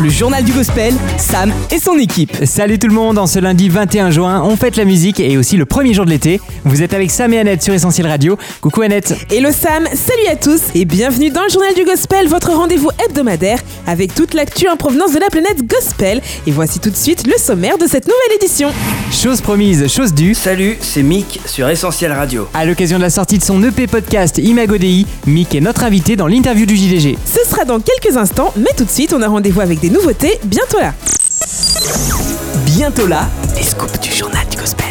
Le journal du gospel, Sam et son équipe. Salut tout le monde, en ce lundi 21 juin, on fête la musique et aussi le premier jour de l'été. Vous êtes avec Sam et Annette sur Essentiel Radio. Coucou Annette. Hello Sam, salut à tous et bienvenue dans le journal du gospel, votre rendez-vous hebdomadaire avec toute l'actu en provenance de la planète gospel. Et voici tout de suite le sommaire de cette nouvelle édition. Chose promise, chose due. Salut, c'est Mick sur Essentiel Radio. À l'occasion de la sortie de son EP podcast Imago Dei, Mick est notre invité dans l'interview du JDG. Ce sera dans quelques instants, mais tout de suite on a rendez-vous avec des nouveautés bientôt là. Bientôt là, les scoops du journal du gospel.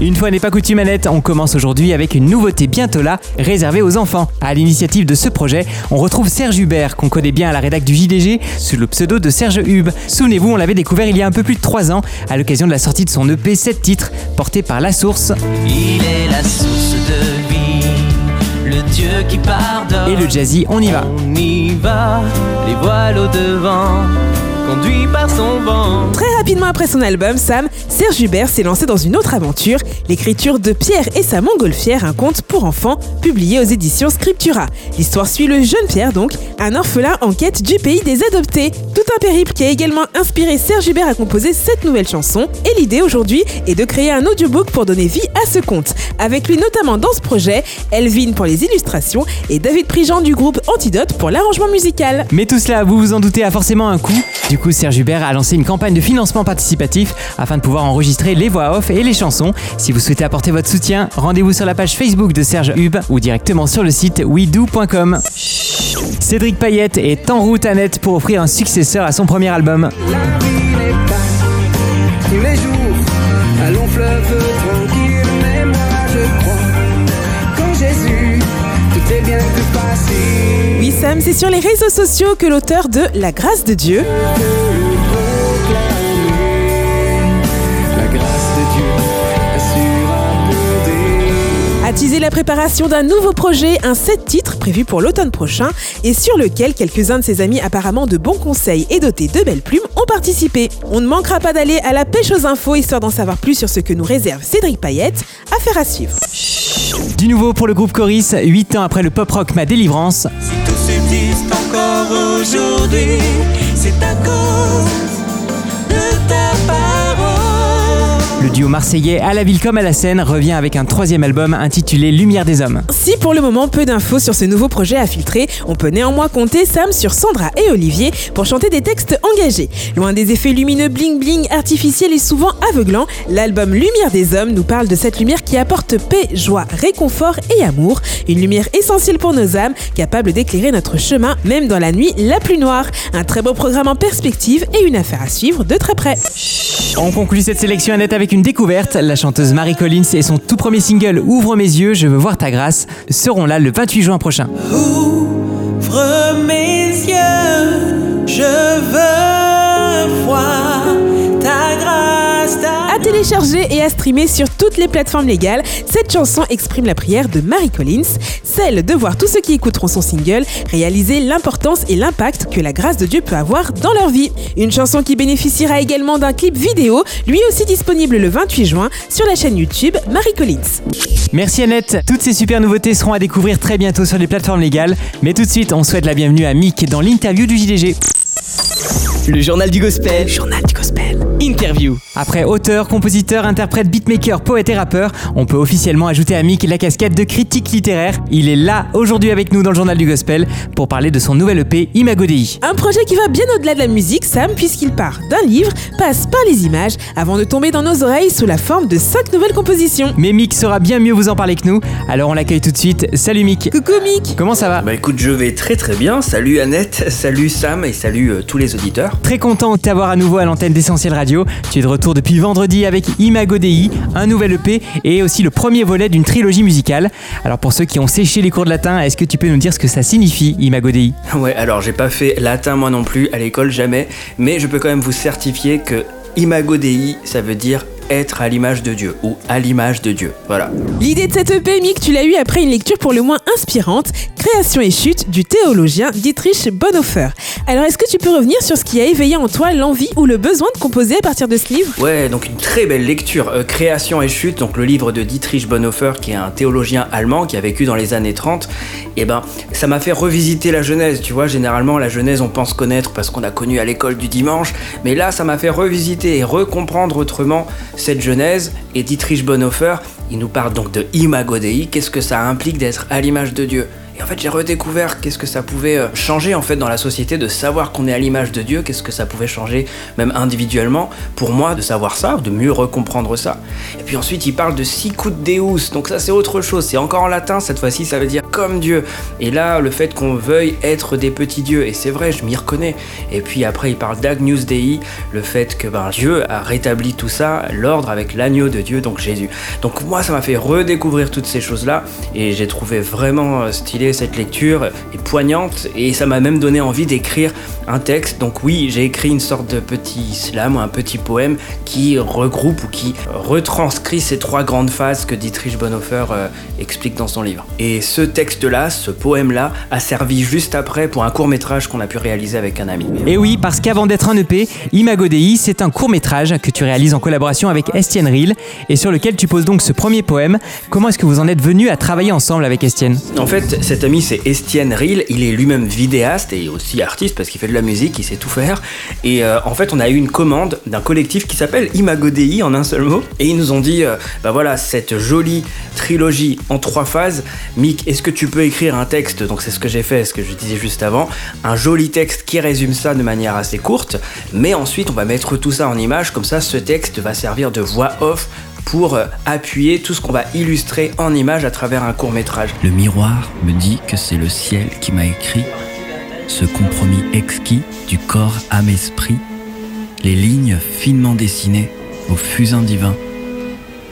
Une fois n'est pas coutume Annette, on commence aujourd'hui avec une nouveauté bientôt là, réservée aux enfants. À l'initiative de ce projet, on retrouve Serge Hubert, qu'on connaît bien à la rédac du JDG, sous le pseudo de Serge Hub. Souvenez-vous, on l'avait découvert il y a un peu plus de 3 ans, à l'occasion de la sortie de son EP 7 titres, porté par La Source Il est la source de Dieu qui pardonne. et le jazzy On y va. On y va, les voiles au devant, conduit par son vent. Très rapidement après son album, Sam, Serge Hubert s'est lancé dans une autre aventure, l'écriture de Pierre et sa montgolfière, un conte pour enfants publié aux éditions Scriptura. L'histoire suit le jeune Pierre donc, un orphelin en quête du pays des adoptés. Tout un périple qui a également inspiré Serge Hubert à composer cette nouvelle chanson. Et l'idée aujourd'hui est de créer un audiobook pour donner vie à ce conte. Avec lui notamment dans ce projet, Elvin pour les illustrations et David Prigent du groupe Antidote pour l'arrangement musical. Mais tout cela, vous vous en doutez, a forcément un coût. Du coup, Serge Hubert a lancé une campagne de financement participatif afin de pouvoir enregistrer les voix off et les chansons. Si vous souhaitez apporter votre soutien, rendez-vous sur la page Facebook de Serge Hub ou directement sur le site wedo.com. Cédric Payette est en route à net pour offrir un successeur à son premier album. Bien. Sam, c'est sur les réseaux sociaux que l'auteur de La grâce de Dieu La grâce de Dieu a teasé la préparation d'un nouveau projet, un set titres prévu pour l'automne prochain et sur lequel quelques-uns de ses amis apparemment de bons conseils et dotés de belles plumes ont participé. On ne manquera pas d'aller à la pêche aux infos histoire d'en savoir plus sur ce que nous réserve Cédric Payette. Affaire à suivre. Du nouveau pour le groupe Coris, 8 ans après le pop rock Ma Délivrance, subsiste encore aujourd'hui, c'est à cause de ta parole. le duo marseillais à la ville comme à la scène revient avec un troisième album intitulé Lumière des hommes. Si pour le moment peu d'infos sur ce nouveau projet à filtrer, on peut néanmoins compter Sam sur Sandra et Olivier pour chanter des textes engagés. Loin des effets lumineux bling bling artificiels et souvent aveuglants, l'album Lumière des hommes nous parle de cette lumière qui apporte paix, joie, réconfort et amour, une lumière essentielle pour nos âmes, capable d'éclairer notre chemin même dans la nuit la plus noire. Un très beau programme en perspective et une affaire à suivre de très près. On conclut cette sélection nette avec une découverte. La chanteuse Marie Collins et son tout premier single Ouvre mes yeux, je veux voir ta grâce seront là le 28 juin prochain. Ouvre mes yeux, je veux voir ta grâce, ta À télécharger et à streamer sur toutes les plateformes légales, cette chanson exprime la prière de Mary Collins, celle de voir tous ceux qui écouteront son single réaliser l'importance et l'impact que la grâce de Dieu peut avoir dans leur vie. Une chanson qui bénéficiera également d'un clip vidéo, lui aussi disponible le 28 juin sur la chaîne YouTube Mary Collins. Merci Annette. Toutes ces super nouveautés seront à découvrir très bientôt sur les plateformes légales. Mais tout de suite, on souhaite la bienvenue à Mick dans l'interview du JDG. Le journal du gospel. journal du gospel. Interview. Après auteur, compositeur, interprète, beatmaker, poète et rappeur, on peut officiellement ajouter à Mick la casquette de critique littéraire. Il est là aujourd'hui avec nous dans le journal du gospel pour parler de son nouvel EP Imago Dei. Un projet qui va bien au-delà de la musique, Sam, puisqu'il part d'un livre, passe par les images, avant de tomber dans nos oreilles sous la forme de cinq nouvelles compositions. Mais Mick saura bien mieux vous en parler que nous, alors on l'accueille tout de suite. Salut Mick. Coucou Mick Comment ça va? Bah écoute, je vais très très bien. Salut Annette, salut Sam et salut euh, tous les auditeurs. Très content de t'avoir à nouveau à l'antenne d'Essentiel Radio. Tu es de retour depuis vendredi avec Imago Dei, un nouvel EP et aussi le premier volet d'une trilogie musicale. Alors pour ceux qui ont séché les cours de latin, est-ce que tu peux nous dire ce que ça signifie Imago Dei Ouais, alors j'ai pas fait latin moi non plus, à l'école jamais, mais je peux quand même vous certifier que Imago Dei, ça veut dire être à l'image de Dieu ou à l'image de Dieu. Voilà. L'idée de cette EP, Mick, tu l'as eu après une lecture pour le moins inspirante, Création et chute du théologien Dietrich Bonhoeffer. Alors est-ce que tu peux revenir sur ce qui a éveillé en toi l'envie ou le besoin de composer à partir de ce livre? Ouais, donc une très belle lecture. Euh, Création et chute, donc le livre de Dietrich Bonhoeffer, qui est un théologien allemand qui a vécu dans les années 30. Et ben, ça m'a fait revisiter la Genèse. Tu vois, généralement la Genèse, on pense connaître parce qu'on a connu à l'école du dimanche, mais là, ça m'a fait revisiter et recomprendre autrement cette Genèse. Et Dietrich Bonhoeffer, il nous parle donc de Imago Dei. Qu'est-ce que ça implique d'être à l'image de Dieu? Et en fait, j'ai redécouvert qu'est-ce que ça pouvait euh, changer en fait dans la société de savoir qu'on est à l'image de Dieu, qu'est-ce que ça pouvait changer même individuellement pour moi de savoir ça, de mieux recomprendre ça. Et puis ensuite, il parle de sicut deus, donc ça c'est autre chose, c'est encore en latin cette fois-ci, ça veut dire comme Dieu. Et là, le fait qu'on veuille être des petits dieux, et c'est vrai, je m'y reconnais. Et puis après, il parle d'Agnus Dei, le fait que ben, Dieu a rétabli tout ça, l'ordre avec l'agneau de Dieu, donc Jésus. Donc moi, ça m'a fait redécouvrir toutes ces choses-là, et j'ai trouvé vraiment euh, cette lecture est poignante et ça m'a même donné envie d'écrire un texte. Donc oui, j'ai écrit une sorte de petit slam ou un petit poème qui regroupe ou qui retranscrit ces trois grandes phases que Dietrich Bonhoeffer euh, explique dans son livre. Et ce texte-là, ce poème-là, a servi juste après pour un court métrage qu'on a pu réaliser avec un ami. Et oui, parce qu'avant d'être un EP, Imago Dei, c'est un court métrage que tu réalises en collaboration avec Estienne Ril et sur lequel tu poses donc ce premier poème. Comment est-ce que vous en êtes venu à travailler ensemble avec Estienne? En fait, cet ami c'est Estienne Ril, il est lui-même vidéaste et aussi artiste parce qu'il fait de la musique, il sait tout faire. Et euh, en fait, on a eu une commande d'un collectif qui s'appelle Imago Dei en un seul mot. Et ils nous ont dit, euh, bah voilà, cette jolie trilogie en trois phases. Mick, est-ce que tu peux écrire un texte? Donc c'est ce que j'ai fait, ce que je disais juste avant. Un joli texte qui résume ça de manière assez courte. Mais ensuite, on va mettre tout ça en image. Comme ça, ce texte va servir de voix off pour euh, appuyer tout ce qu'on va illustrer en image à travers un court métrage. Le miroir me dit que c'est le ciel qui m'a écrit ce compromis exquis du corps âme-esprit, les lignes finement dessinées au fusain divin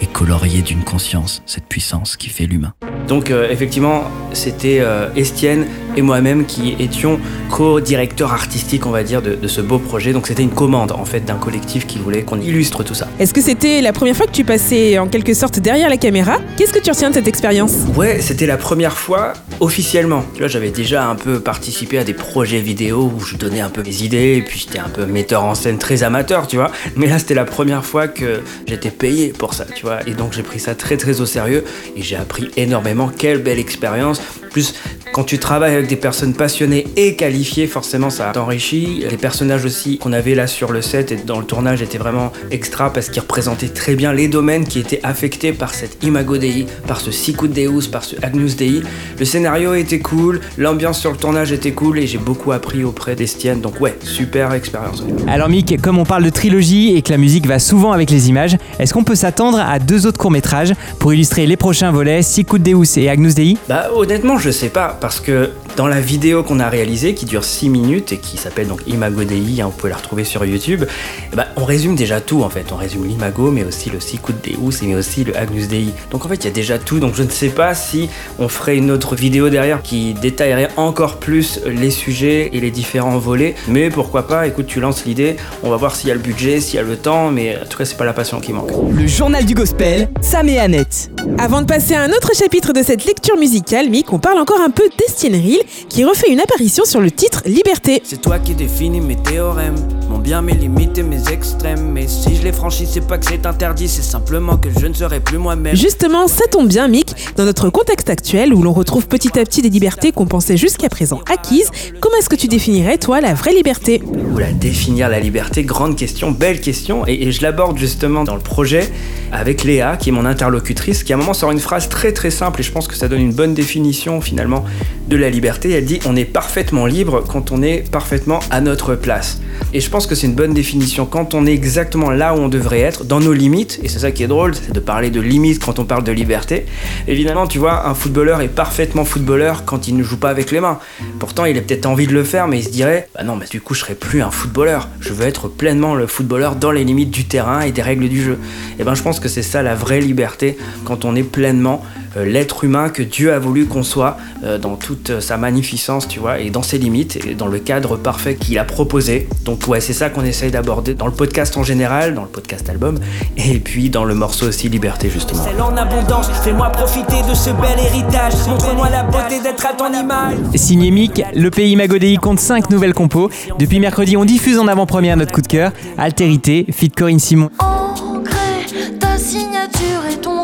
et coloriées d'une conscience, cette puissance qui fait l'humain. Donc euh, effectivement, c'était euh, Estienne et moi-même qui étions co-directeurs artistiques, on va dire, de, de ce beau projet. Donc c'était une commande en fait d'un collectif qui voulait qu'on illustre tout ça. Est-ce que c'était la première fois que tu passais en quelque sorte derrière la caméra? Qu'est-ce que tu retiens de cette expérience? Ouais, c'était la première fois officiellement. Tu vois, j'avais déjà un peu participé à des projets vidéo où je donnais un peu mes idées, et puis j'étais un peu metteur en scène très amateur, tu vois. Mais là, c'était la première fois que j'étais payé pour ça, tu vois. Et donc j'ai pris ça très très au sérieux et j'ai appris énormément. Quelle belle expérience. Plus quand tu travailles avec des personnes passionnées et qualifiées, forcément ça t'enrichit. Les personnages aussi qu'on avait là sur le set et dans le tournage étaient vraiment extra parce qu'ils représentaient très bien les domaines qui étaient affectés par cette Imago Dei, par ce Sicut Deus, par ce Agnus Dei. Le scénario était cool, l'ambiance sur le tournage était cool et j'ai beaucoup appris auprès d'Estienne. Donc ouais, super expérience. Alors Mick, comme on parle de trilogie et que la musique va souvent avec les images, est-ce qu'on peut s'attendre à deux autres courts-métrages pour illustrer les prochains volets Sicut Deus et Agnus Dei? Bah honnêtement je sais pas parce que dans la vidéo qu'on a réalisée qui dure 6 minutes et qui s'appelle donc Imago Dei, hein, vous pouvez la retrouver sur YouTube, eh ben, on résume déjà tout en fait. On résume l'Imago mais aussi le Sicut Deus et mais aussi le Agnus Dei. Donc en fait il y a déjà tout donc je ne sais pas si on ferait une autre vidéo derrière qui détaillerait encore plus les sujets et les différents volets. Mais pourquoi pas, écoute tu lances l'idée, on va voir s'il y a le budget, s'il y a le temps, mais en tout cas c'est pas la passion qui manque. Le journal du gospel, Sam et Annette. Avant de passer à un autre chapitre de cette lecture musicale, Mick, on parle encore un peu d'Estienne Ril qui refait une apparition sur le titre Liberté. C'est toi qui définis mes théorèmes, bien, mes limites et mes extrêmes. Mais si je les franchis, c'est pas que c'est interdit, c'est simplement que je ne serai plus moi-même. Justement, ça tombe bien, Mick, dans notre contexte actuel où l'on retrouve petit à petit des libertés qu'on pensait jusqu'à présent acquises. Comment est-ce que tu définirais, toi, la vraie liberté? Oula, définir la liberté, grande question, belle question, et, et je l'aborde justement dans le projet avec Léa, qui est mon interlocutrice, qui à un moment sort une phrase très très simple, et je pense que ça donne une bonne définition finalement de la liberté. Elle dit on est parfaitement libre quand on est parfaitement à notre place. Et je pense que c'est une bonne définition quand on est exactement là où on devrait être, dans nos limites, et c'est ça qui est drôle, c'est de parler de limites quand on parle de liberté. Évidemment, tu vois, un footballeur est parfaitement footballeur quand il ne joue pas avec les mains. Pourtant, il a peut-être envie de le faire, mais il se dirait, bah non, mais du coup, je serai plus un footballeur. Je veux être pleinement le footballeur dans les limites du terrain et des règles du jeu. Et ben, je pense que c'est ça la vraie liberté quand on est pleinement l'être humain que Dieu a voulu qu'on soit euh, dans toute sa magnificence, tu vois, et dans ses limites, et dans le cadre parfait qu'il a proposé. Donc ouais, c'est ça qu'on essaye d'aborder dans le podcast en général, dans le podcast album, et puis dans le morceau aussi Liberté justement. Celle en abondance, fais-moi profiter de ce bel héritage. Montre-moi la beauté d'être à ton image. Signé Mick, le pays Magodei compte 5 nouvelles compos. Depuis mercredi, on diffuse en avant-première notre coup de cœur, Altérité, fit Corinne Simon Ancré, ta signature et ton.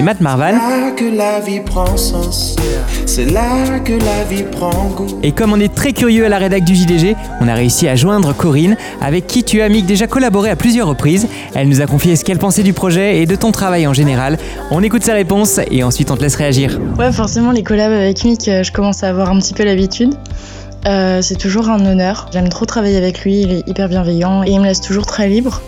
Et Matt Marvan. là que la vie prend sens, c'est là que la vie prend goût. Et comme on est très curieux à la rédac du JDG, on a réussi à joindre Corinne, avec qui tu as Mick déjà collaboré à plusieurs reprises. Elle nous a confié ce qu'elle pensait du projet et de ton travail en général. On écoute sa réponse et ensuite on te laisse réagir. Ouais, forcément, les collabs avec Mick, euh, je commence à avoir un petit peu l'habitude. Euh, c'est toujours un honneur. J'aime trop travailler avec lui, il est hyper bienveillant et il me laisse toujours très libre.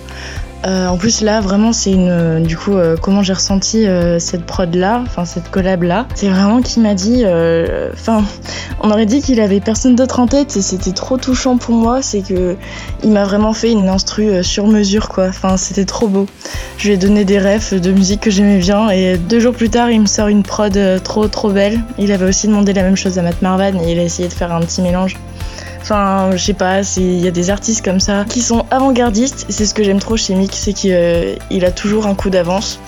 Euh, en plus là, vraiment, c'est une. euh, Du coup, euh, comment j'ai ressenti cette prod là, enfin cette collab là, c'est vraiment qu'il m'a dit. Enfin, on aurait dit qu'il avait personne d'autre en tête et c'était trop touchant pour moi. C'est que il m'a vraiment fait une instru sur mesure quoi. Enfin, c'était trop beau. Je lui ai donné des refs de musique que j'aimais bien et deux jours plus tard, il me sort une prod trop trop belle. Il avait aussi demandé la même chose à Matt Marvan et il a essayé de faire un petit mélange. Enfin, je sais pas, il y a des artistes comme ça qui sont avant-gardistes. C'est ce que j'aime trop chez Mick, c'est qu'il euh, a toujours un coup d'avance.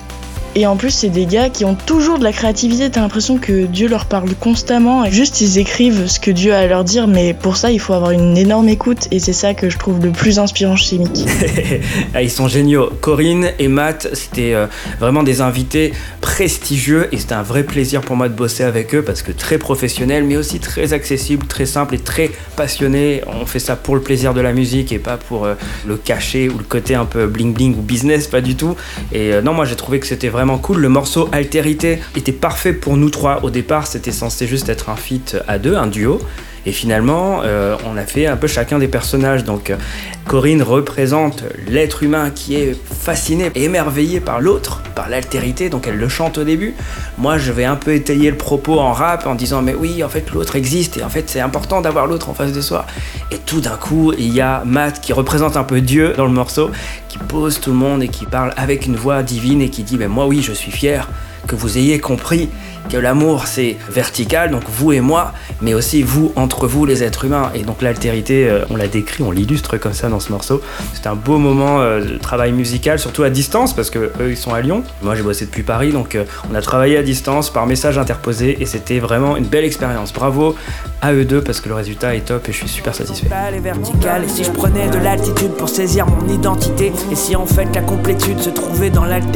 Et en plus, c'est des gars qui ont toujours de la créativité. T'as l'impression que Dieu leur parle constamment. Juste, ils écrivent ce que Dieu a à leur dire. Mais pour ça, il faut avoir une énorme écoute. Et c'est ça que je trouve le plus inspirant chez Mick. Ah, ils sont géniaux. Corinne et Matt, c'était euh, vraiment des invités prestigieux et c'était un vrai plaisir pour moi de bosser avec eux parce que très professionnels, mais aussi très accessibles, très simples et très passionnés. On fait ça pour le plaisir de la musique et pas pour euh, le cachet ou le côté un peu bling bling ou business, pas du tout. Et euh, non, moi j'ai trouvé que c'était vraiment cool. Le morceau Altérité était parfait pour nous trois. Au départ, c'était censé juste être un feat à deux, un duo. Et finalement, euh, on a fait un peu chacun des personnages. Donc, euh, Corinne représente l'être humain qui est fasciné, émerveillé par l'autre, par l'altérité. Donc, elle le chante au début. Moi, je vais un peu étayer le propos en rap en disant Mais oui, en fait, l'autre existe et en fait, c'est important d'avoir l'autre en face de soi. Et tout d'un coup, il y a Matt qui représente un peu Dieu dans le morceau, qui pose tout le monde et qui parle avec une voix divine et qui dit Mais moi, oui, je suis fier que vous ayez compris que l'amour c'est vertical, donc vous et moi, mais aussi vous entre vous les êtres humains. Et donc l'altérité, euh, on l'a décrit, on l'illustre comme ça dans ce morceau. C'est un beau moment euh, de travail musical, surtout à distance, parce que eux ils sont à Lyon. Moi j'ai bossé depuis Paris, donc euh, on a travaillé à distance par message interposé et c'était vraiment une belle expérience. Bravo à eux deux parce que le résultat est top et je suis super satisfait. et si je prenais de l'altitude pour saisir mon identité Et si en fait la complétude se trouvait dans l'altérité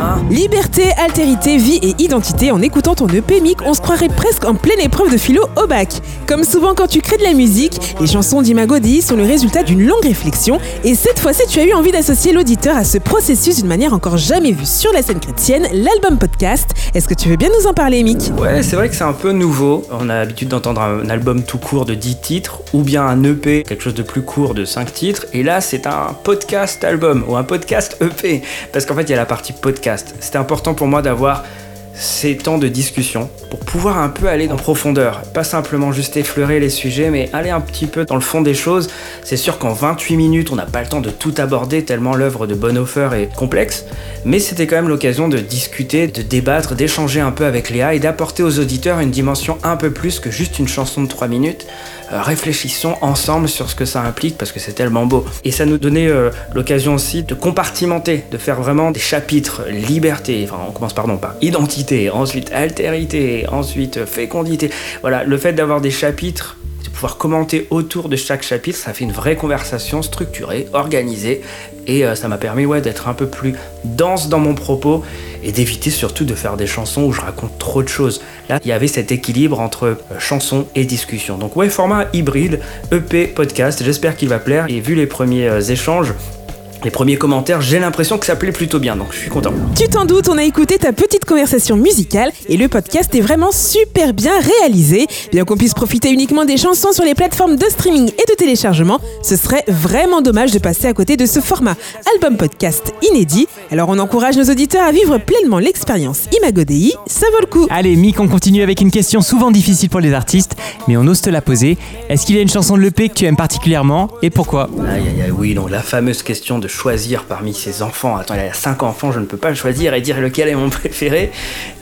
Hein? Liberté, altérité, vie et identité. En écoutant ton EP Mick, on se croirait presque en pleine épreuve de philo au bac. Comme souvent quand tu crées de la musique, les chansons d'Imagodi sont le résultat d'une longue réflexion. Et cette fois-ci, tu as eu envie d'associer l'auditeur à ce processus d'une manière encore jamais vue sur la scène chrétienne, l'album podcast. Est-ce que tu veux bien nous en parler, Mick? Ouais, c'est vrai que c'est un peu nouveau. On a l'habitude d'entendre un album tout court de 10 titres ou bien un EP, quelque chose de plus court de 5 titres. Et là, c'est un podcast album ou un podcast EP. Parce qu'en fait, il y a la partie podcast. C'était important pour moi d'avoir ces temps de discussion pour pouvoir un peu aller en profondeur. Pas simplement juste effleurer les sujets, mais aller un petit peu dans le fond des choses. C'est sûr qu'en 28 minutes, on n'a pas le temps de tout aborder tellement l'œuvre de Bonhoeffer est complexe, mais c'était quand même l'occasion de discuter, de débattre, d'échanger un peu avec Léa et d'apporter aux auditeurs une dimension un peu plus que juste une chanson de 3 minutes. Euh, réfléchissons ensemble sur ce que ça implique parce que c'est tellement beau. Et ça nous donnait euh, l'occasion aussi de compartimenter, de faire vraiment des chapitres liberté, enfin on commence pardon par identité, ensuite altérité, ensuite fécondité. Voilà, le fait d'avoir des chapitres de pouvoir commenter autour de chaque chapitre, ça fait une vraie conversation structurée, organisée, et euh, ça m'a permis ouais, d'être un peu plus dense dans mon propos et d'éviter surtout de faire des chansons où je raconte trop de choses. Là, il y avait cet équilibre entre euh, chanson et discussion. Donc ouais, format hybride, EP, podcast, j'espère qu'il va plaire, et vu les premiers euh, échanges, les premiers commentaires, j'ai l'impression que ça plaît plutôt bien, donc je suis content. Tu t'en doutes, on a écouté ta petite conversation musicale et le podcast est vraiment super bien réalisé. Bien qu'on puisse profiter uniquement des chansons sur les plateformes de streaming et de téléchargement, ce serait vraiment dommage de passer à côté de ce format album podcast inédit. Alors on encourage nos auditeurs à vivre pleinement l'expérience Imagodei, ça vaut le coup. Allez, Mick, on continue avec une question souvent difficile pour les artistes, mais on ose te la poser. Est-ce qu'il y a une chanson de l'EP que tu aimes particulièrement et pourquoi? Aïe aïe aïe, oui, donc la fameuse question de choisir parmi ses enfants. Attends, il a 5 enfants, je ne peux pas le choisir et dire lequel est mon préféré.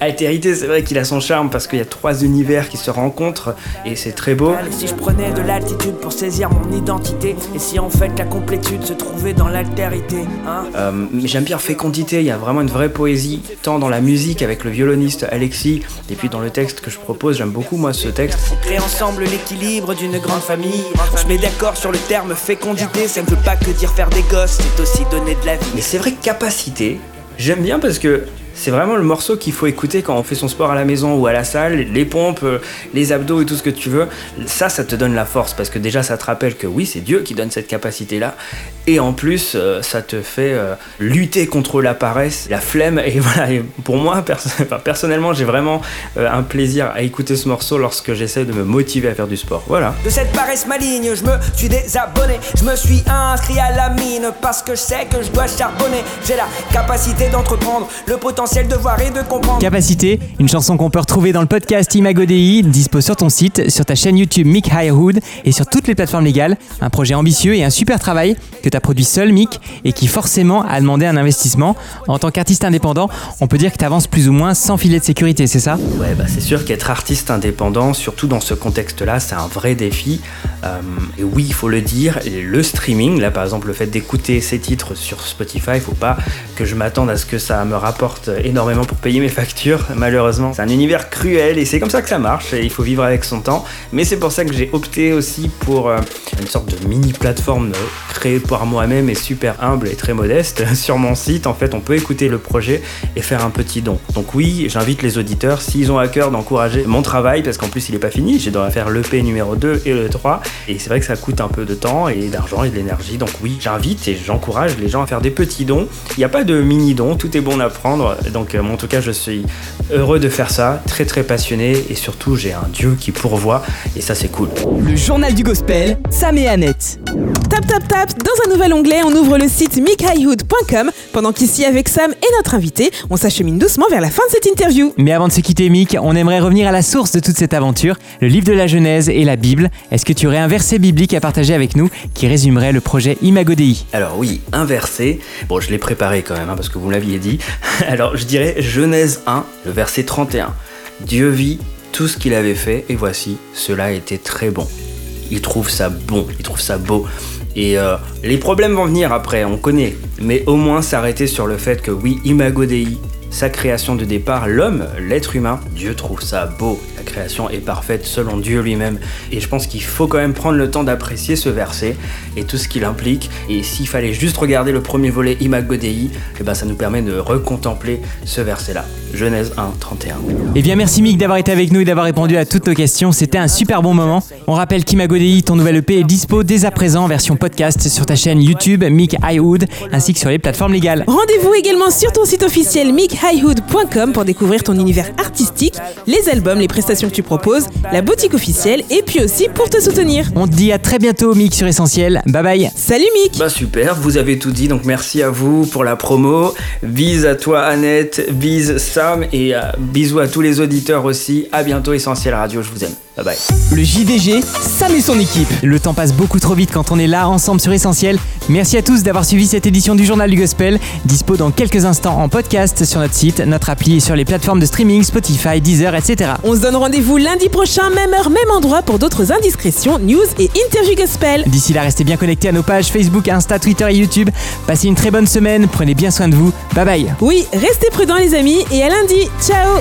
Altérité, c'est vrai qu'il a son charme parce qu'il y a trois univers qui se rencontrent et c'est très beau. Si je prenais de l'altitude pour saisir mon identité, et si en fait la complétude se trouvait dans l'altérité, hein Euh, mais j'aime bien fécondité, il y a vraiment une vraie poésie, tant dans la musique avec le violoniste Alexis, et puis dans le texte que je propose, j'aime beaucoup moi ce texte. On crée ensemble l'équilibre d'une grande famille. On se met d'accord sur le terme fécondité, ça ne veut pas que dire faire des gosses, aussi donner de la vie. Mais c'est vrai que capacité, j'aime bien parce que c'est vraiment le morceau qu'il faut écouter quand on fait son sport à la maison ou à la salle, les pompes, euh, les abdos et tout ce que tu veux. Ça, ça te donne la force parce que déjà ça te rappelle que oui, c'est Dieu qui donne cette capacité-là. Et en plus, euh, ça te fait euh, lutter contre la paresse, la flemme. Et voilà, et pour moi, personnellement, j'ai vraiment un plaisir à écouter ce morceau lorsque j'essaie de me motiver à faire du sport. Voilà. De cette paresse maligne, je me suis désabonné. Je me suis inscrit à la mine parce que je sais que je dois charbonner. J'ai la capacité d'entreprendre, le potentiel de voir et de comprendre. Capacité, une chanson qu'on peut retrouver dans le podcast Imago Dei, dispo sur ton site, sur ta chaîne YouTube Mick Highwood et sur toutes les plateformes légales. Un projet ambitieux et un super travail que tu as produit seul Mick et qui forcément a demandé un investissement. En tant qu'artiste indépendant, on peut dire que tu avances plus ou moins sans filet de sécurité, c'est ça? Ouais, bah c'est sûr qu'être artiste indépendant, surtout dans ce contexte-là, c'est un vrai défi. Euh, et oui, il faut le dire, le streaming, là par exemple, le fait d'écouter ces titres sur Spotify, il faut pas que je m'attende à ce que ça me rapporte énormément pour payer mes factures, malheureusement. C'est un univers cruel et c'est comme ça que ça marche, et il faut vivre avec son temps. Mais c'est pour ça que j'ai opté aussi pour euh, une sorte de mini plateforme euh, créée par moi-même et super humble et très modeste. Sur mon site, en fait, on peut écouter le projet et faire un petit don. Donc oui, j'invite les auditeurs, s'ils ont à cœur d'encourager mon travail, parce qu'en plus il est pas fini, j'ai dois faire l'EP numéro 2 et le 3, et c'est vrai que ça coûte un peu de temps et d'argent et de l'énergie, donc oui, j'invite et j'encourage les gens à faire des petits dons. Il n'y a pas de mini dons, tout est bon à prendre, donc euh, en tout cas je suis heureux de faire ça, très très passionné, et surtout j'ai un Dieu qui pourvoit, et ça c'est cool. Le journal du gospel, Sam et Annette. Tap tap tap, dans un nouvel onglet, on ouvre le site mickhighwood.com pendant qu'ici avec Sam et notre invité, on s'achemine doucement vers la fin de cette interview. Mais avant de se quitter, Mick, on aimerait revenir à la source de toute cette aventure, le livre de la Genèse et la Bible. Est-ce que tu aurais un verset biblique à partager avec nous qui résumerait le projet Imago Dei? Alors oui, un verset, bon je l'ai préparé quand même, hein, parce que vous l'aviez dit. Alors je dirais Genèse 1, le verset 31. Dieu vit tout ce qu'il avait fait, et voici, cela était très bon. Il trouve ça bon, il trouve ça beau. Et euh, les problèmes vont venir après, on connaît. Mais au moins s'arrêter sur le fait que oui, Imago Dei, sa création de départ, l'homme, l'être humain, Dieu trouve ça beau. La création est parfaite selon Dieu lui-même. Et je pense qu'il faut quand même prendre le temps d'apprécier ce verset et tout ce qu'il implique. Et s'il fallait juste regarder le premier volet Imago Dei, eh ben ça nous permet de recontempler ce verset-là. Genèse 1, 31. Eh bien, merci Mick d'avoir été avec nous et d'avoir répondu à toutes nos questions. C'était un super bon moment. On rappelle qu'Imago Dei, ton nouvel EP, est dispo dès à présent en version podcast sur ta chaîne YouTube Mick Highwood ainsi que sur les plateformes légales. Rendez-vous également sur ton site officiel mickhighwood.com pour découvrir ton univers artistique, les albums, les prestations que tu proposes, la boutique officielle et puis aussi pour te soutenir. On te dit à très bientôt Mick sur Essentiel. Bye bye. Salut Mick Bah super, vous avez tout dit, donc merci à vous pour la promo. Bise à toi Annette, bise Sam et euh, bisous à tous les auditeurs aussi. À bientôt Essentiel Radio, je vous aime. Bye bye. Le JDG, Sam et son équipe. Le temps passe beaucoup trop vite quand on est là ensemble sur Essentiel. Merci à tous d'avoir suivi cette édition du Journal du Gospel, dispo dans quelques instants en podcast sur notre site, notre appli et sur les plateformes de streaming Spotify, Deezer, etc. On se donne rendez-vous lundi prochain, même heure, même endroit pour d'autres indiscrétions, news et interviews gospel. D'ici là, restez bien connectés à nos pages Facebook, Insta, Twitter et YouTube. Passez une très bonne semaine, prenez bien soin de vous. Bye bye. Oui, restez prudents les amis et à lundi. Ciao